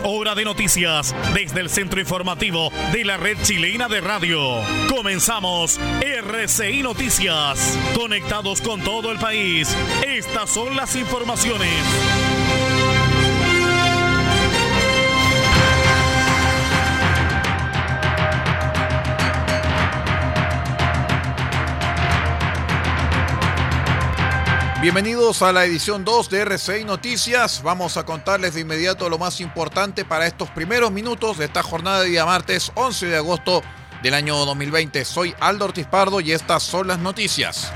Hora de noticias desde el centro informativo de la red chilena de radio. Comenzamos RCI Noticias. Conectados con todo el país. Estas son las informaciones. Bienvenidos a la edición 2 de RCI Noticias. Vamos a contarles de inmediato lo más importante para estos primeros minutos de esta jornada de día martes 11 de agosto del año 2020. Soy Aldo Ortiz Pardo y estas son las noticias.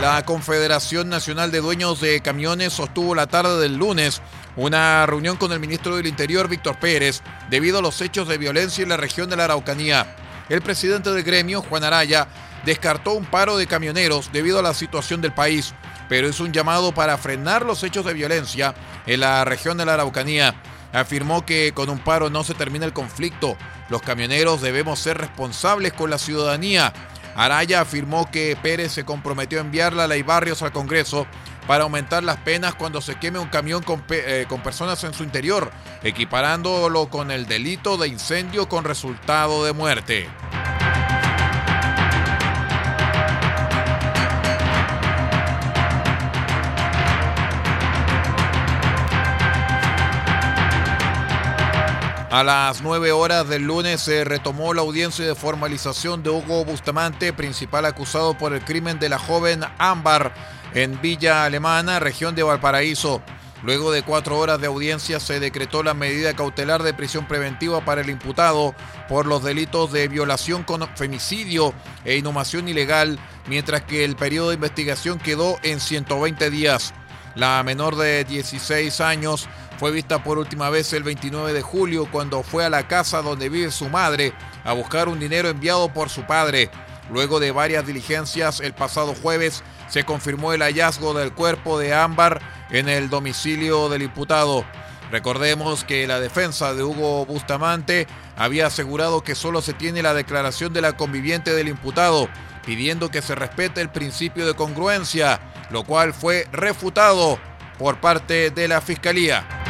La Confederación Nacional de Dueños de Camiones sostuvo la tarde del lunes una reunión con el ministro del Interior, Víctor Pérez, debido a los hechos de violencia en la región de la Araucanía. El presidente del gremio, Juan Araya, descartó un paro de camioneros debido a la situación del país, pero es un llamado para frenar los hechos de violencia en la región de la Araucanía. Afirmó que con un paro no se termina el conflicto. Los camioneros debemos ser responsables con la ciudadanía. Araya afirmó que Pérez se comprometió a enviar la ley Barrios al Congreso para aumentar las penas cuando se queme un camión con, eh, con, personas en su interior, equiparándolo con el delito de incendio con resultado de muerte. A las 9 horas del lunes se retomó la audiencia de formalización de Hugo Bustamante, principal acusado por el crimen de la joven Ámbar en Villa Alemana, región de Valparaíso. Luego de cuatro horas de audiencia se decretó la medida cautelar de prisión preventiva para el imputado por los delitos de violación con femicidio e inhumación ilegal, mientras que el periodo de investigación quedó en 120 días. La menor de 16 años fue vista por última vez el 29 de julio cuando fue a la casa donde vive su madre a buscar un dinero enviado por su padre. Luego de varias diligencias, el pasado jueves se confirmó el hallazgo del cuerpo de Ámbar en el domicilio del imputado. Recordemos que la defensa de Hugo Bustamante había asegurado que solo se tiene la declaración de la conviviente del imputado, pidiendo que se respete el principio de congruencia, lo cual fue refutado por parte de la Fiscalía.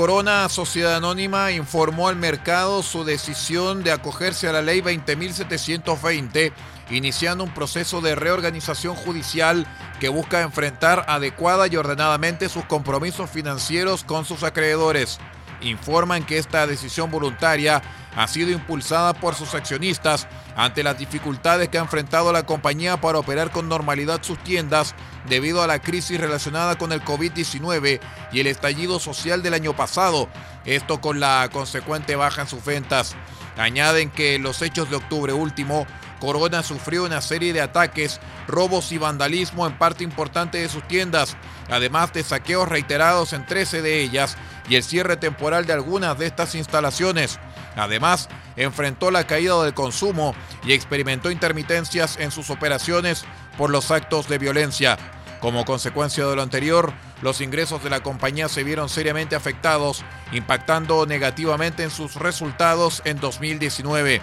Corona Sociedad Anónima informó al mercado su decisión de acogerse a la ley 20.720, iniciando un proceso de reorganización judicial que busca enfrentar adecuada y ordenadamente sus compromisos financieros con sus acreedores. Informan que esta decisión voluntaria ha sido impulsada por sus accionistas ante las dificultades que ha enfrentado la compañía para operar con normalidad sus tiendas debido a la crisis relacionada con el COVID-19 y el estallido social del año pasado, esto con la consecuente baja en sus ventas. Añaden que en los hechos de octubre último, Corona sufrió una serie de ataques, robos y vandalismo en parte importante de sus tiendas, además de saqueos reiterados en 13 de ellas y el cierre temporal de algunas de estas instalaciones. Además, enfrentó la caída del consumo y experimentó intermitencias en sus operaciones por los actos de violencia. Como consecuencia de lo anterior, los ingresos de la compañía se vieron seriamente afectados, impactando negativamente en sus resultados en 2019.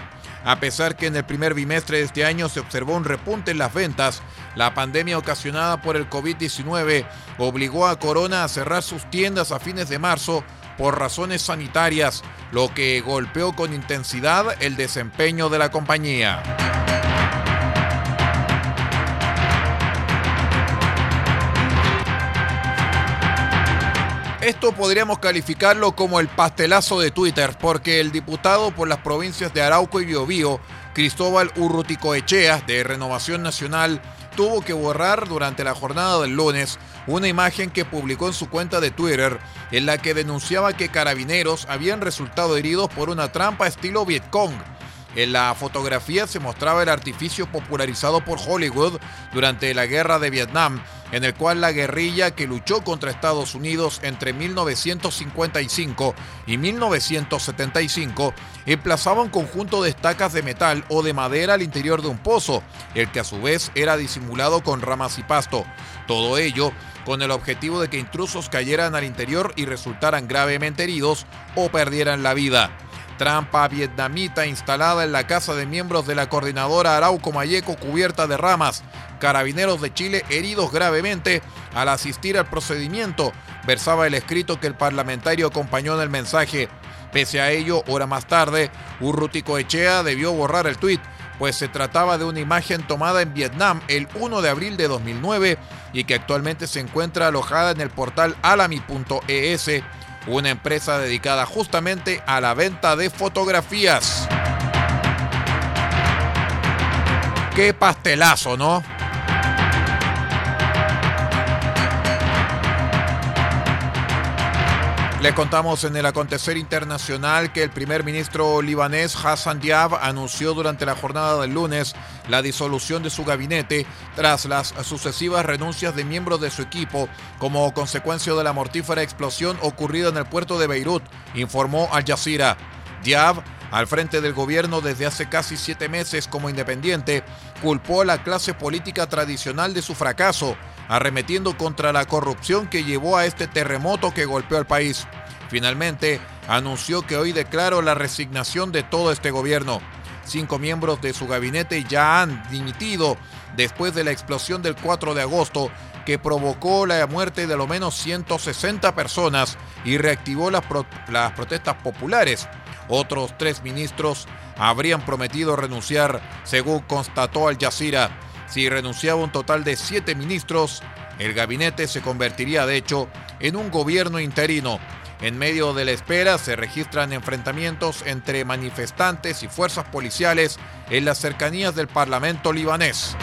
A pesar que en el primer bimestre de este año se observó un repunte en las ventas, la pandemia ocasionada por el COVID-19 obligó a Corona a cerrar sus tiendas a fines de marzo por razones sanitarias, lo que golpeó con intensidad el desempeño de la compañía. Esto podríamos calificarlo como el pastelazo de Twitter, porque el diputado por las provincias de Arauco y Biobío, Cristóbal Urruticoechea, de Renovación Nacional, tuvo que borrar durante la jornada del lunes una imagen que publicó en su cuenta de Twitter en la que denunciaba que carabineros habían resultado heridos por una trampa estilo Vietcong. En la fotografía se mostraba el artificio popularizado por Hollywood durante la guerra de Vietnam, en el cual la guerrilla que luchó contra Estados Unidos entre 1955 y 1975 emplazaba un conjunto de estacas de metal o de madera al interior de un pozo, el que a su vez era disimulado con ramas y pasto. Todo ello con el objetivo de que intrusos cayeran al interior y resultaran gravemente heridos o perdieran la vida trampa vietnamita instalada en la casa de miembros de la coordinadora Arauco Mayeco cubierta de ramas. Carabineros de Chile heridos gravemente al asistir al procedimiento, versaba el escrito que el parlamentario acompañó en el mensaje. Pese a ello, hora más tarde, Urrutico Echea debió borrar el tuit, pues se trataba de una imagen tomada en Vietnam el 1 de abril de 2009 y que actualmente se encuentra alojada en el portal alami.es una empresa dedicada justamente a la venta de fotografías. Qué pastelazo, ¿no? Le contamos en el acontecer internacional que el primer ministro libanés Hassan Diab anunció durante la jornada del lunes la disolución de su gabinete tras las sucesivas renuncias de miembros de su equipo como consecuencia de la mortífera explosión ocurrida en el puerto de Beirut, informó Al Jazeera. Diab al frente del gobierno desde hace casi siete meses como independiente, culpó a la clase política tradicional de su fracaso arremetiendo contra la corrupción que llevó a este terremoto que golpeó al país. Finalmente, anunció que hoy declaró la resignación de todo este gobierno. Cinco miembros de su gabinete ya han dimitido después de la explosión del 4 de agosto que provocó la muerte de lo menos 160 personas y reactivó las, las protestas populares. Otros tres ministros habrían prometido renunciar, según constató Al Jazeera. Si renunciaba un total de siete ministros, el gabinete se convertiría de hecho en un gobierno interino. En medio de la espera se registran enfrentamientos entre manifestantes y fuerzas policiales en las cercanías del Parlamento libanés.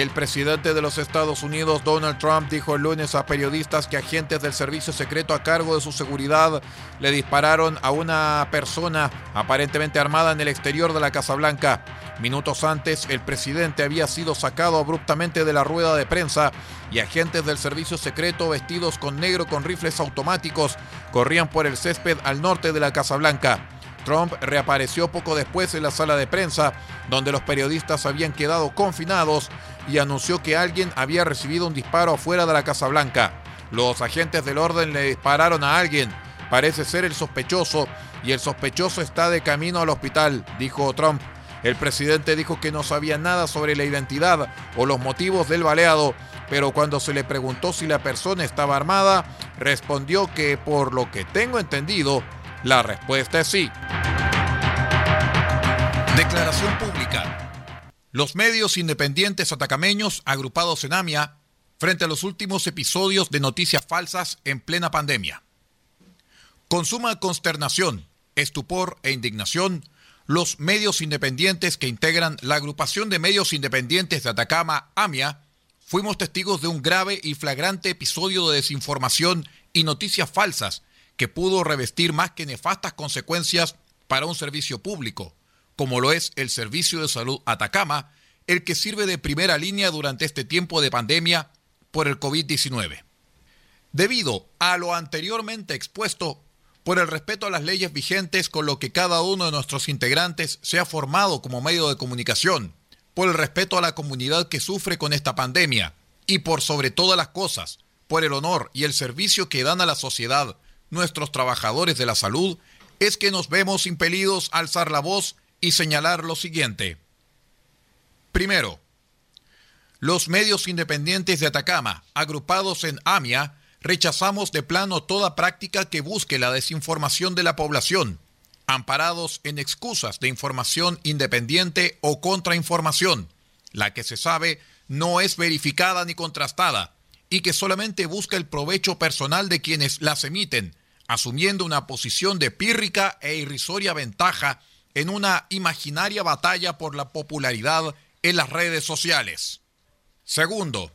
El presidente de los Estados Unidos, Donald Trump, dijo el lunes a periodistas que agentes del servicio secreto a cargo de su seguridad le dispararon a una persona aparentemente armada en el exterior de la Casa Blanca. Minutos antes, el presidente había sido sacado abruptamente de la rueda de prensa y agentes del servicio secreto vestidos con negro con rifles automáticos corrían por el césped al norte de la Casa Blanca. Trump reapareció poco después en la sala de prensa, donde los periodistas habían quedado confinados, y anunció que alguien había recibido un disparo afuera de la Casa Blanca. Los agentes del orden le dispararon a alguien. Parece ser el sospechoso, y el sospechoso está de camino al hospital, dijo Trump. El presidente dijo que no sabía nada sobre la identidad o los motivos del baleado, pero cuando se le preguntó si la persona estaba armada, respondió que por lo que tengo entendido, la respuesta es sí. Declaración pública. Los medios independientes atacameños agrupados en AMIA frente a los últimos episodios de noticias falsas en plena pandemia. Con suma consternación, estupor e indignación, los medios independientes que integran la agrupación de medios independientes de Atacama, AMIA, fuimos testigos de un grave y flagrante episodio de desinformación y noticias falsas que pudo revestir más que nefastas consecuencias para un servicio público, como lo es el Servicio de Salud Atacama, el que sirve de primera línea durante este tiempo de pandemia por el COVID-19. Debido a lo anteriormente expuesto, por el respeto a las leyes vigentes con lo que cada uno de nuestros integrantes se ha formado como medio de comunicación, por el respeto a la comunidad que sufre con esta pandemia y por sobre todas las cosas, por el honor y el servicio que dan a la sociedad nuestros trabajadores de la salud, es que nos vemos impelidos a alzar la voz y señalar lo siguiente. Primero, los medios independientes de Atacama, agrupados en AMIA, rechazamos de plano toda práctica que busque la desinformación de la población, amparados en excusas de información independiente o contrainformación, la que se sabe no es verificada ni contrastada y que solamente busca el provecho personal de quienes las emiten, asumiendo una posición de pírrica e irrisoria ventaja en una imaginaria batalla por la popularidad en las redes sociales. Segundo,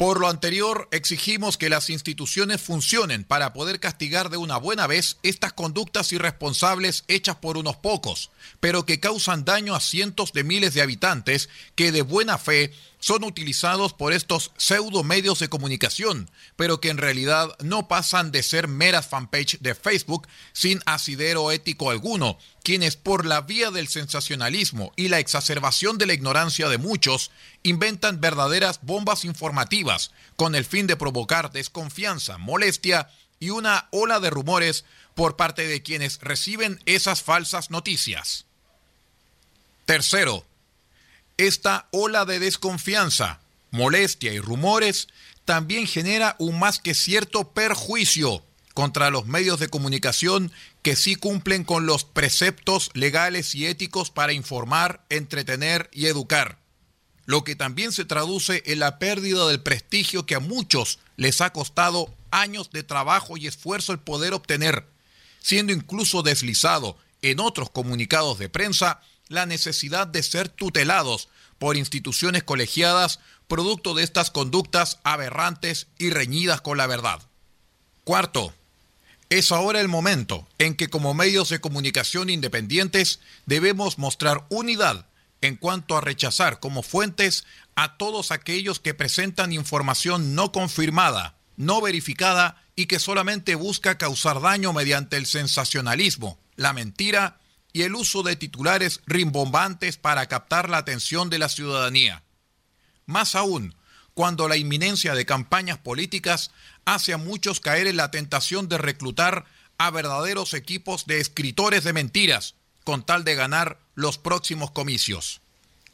por lo anterior, exigimos que las instituciones funcionen para poder castigar de una buena vez estas conductas irresponsables hechas por unos pocos, pero que causan daño a cientos de miles de habitantes que de buena fe son utilizados por estos pseudo medios de comunicación, pero que en realidad no pasan de ser meras fanpage de Facebook sin asidero ético alguno, quienes por la vía del sensacionalismo y la exacerbación de la ignorancia de muchos inventan verdaderas bombas informativas con el fin de provocar desconfianza, molestia y una ola de rumores por parte de quienes reciben esas falsas noticias. Tercero, esta ola de desconfianza, molestia y rumores también genera un más que cierto perjuicio contra los medios de comunicación que sí cumplen con los preceptos legales y éticos para informar, entretener y educar, lo que también se traduce en la pérdida del prestigio que a muchos les ha costado años de trabajo y esfuerzo el poder obtener, siendo incluso deslizado en otros comunicados de prensa la necesidad de ser tutelados por instituciones colegiadas producto de estas conductas aberrantes y reñidas con la verdad. Cuarto, es ahora el momento en que como medios de comunicación independientes debemos mostrar unidad en cuanto a rechazar como fuentes a todos aquellos que presentan información no confirmada, no verificada y que solamente busca causar daño mediante el sensacionalismo, la mentira y el uso de titulares rimbombantes para captar la atención de la ciudadanía. Más aún, cuando la inminencia de campañas políticas hace a muchos caer en la tentación de reclutar a verdaderos equipos de escritores de mentiras con tal de ganar los próximos comicios.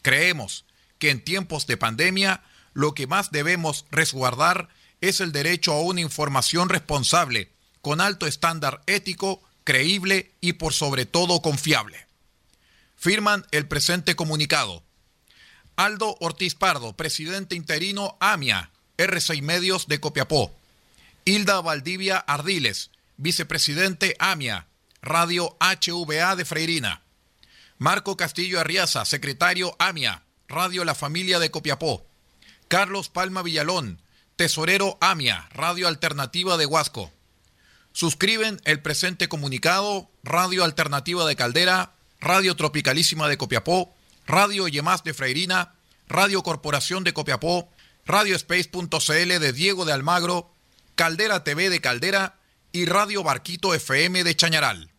Creemos que en tiempos de pandemia lo que más debemos resguardar es el derecho a una información responsable, con alto estándar ético, creíble y por sobre todo confiable. Firman el presente comunicado. Aldo Ortiz Pardo, presidente interino AMIA, R6 Medios de Copiapó. Hilda Valdivia Ardiles, vicepresidente AMIA, Radio HVA de Freirina. Marco Castillo Arriaza, secretario AMIA, Radio La Familia de Copiapó. Carlos Palma Villalón, tesorero AMIA, Radio Alternativa de Huasco. Suscriben el presente comunicado Radio Alternativa de Caldera, Radio Tropicalísima de Copiapó, Radio Yemás de Freirina, Radio Corporación de Copiapó, Radio Space.cl de Diego de Almagro, Caldera TV de Caldera y Radio Barquito FM de Chañaral.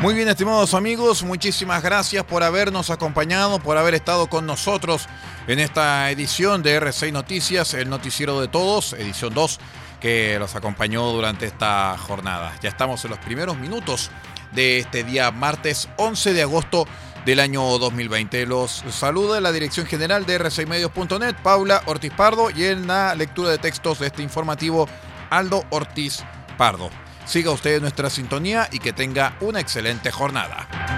Muy bien, estimados amigos, muchísimas gracias por habernos acompañado, por haber estado con nosotros en esta edición de R6 Noticias, el noticiero de todos, edición 2, que los acompañó durante esta jornada. Ya estamos en los primeros minutos de este día martes 11 de agosto del año 2020. Los saluda la dirección general de r6medios.net, Paula Ortiz Pardo, y en la lectura de textos de este informativo, Aldo Ortiz Pardo. Siga usted nuestra sintonía y que tenga una excelente jornada.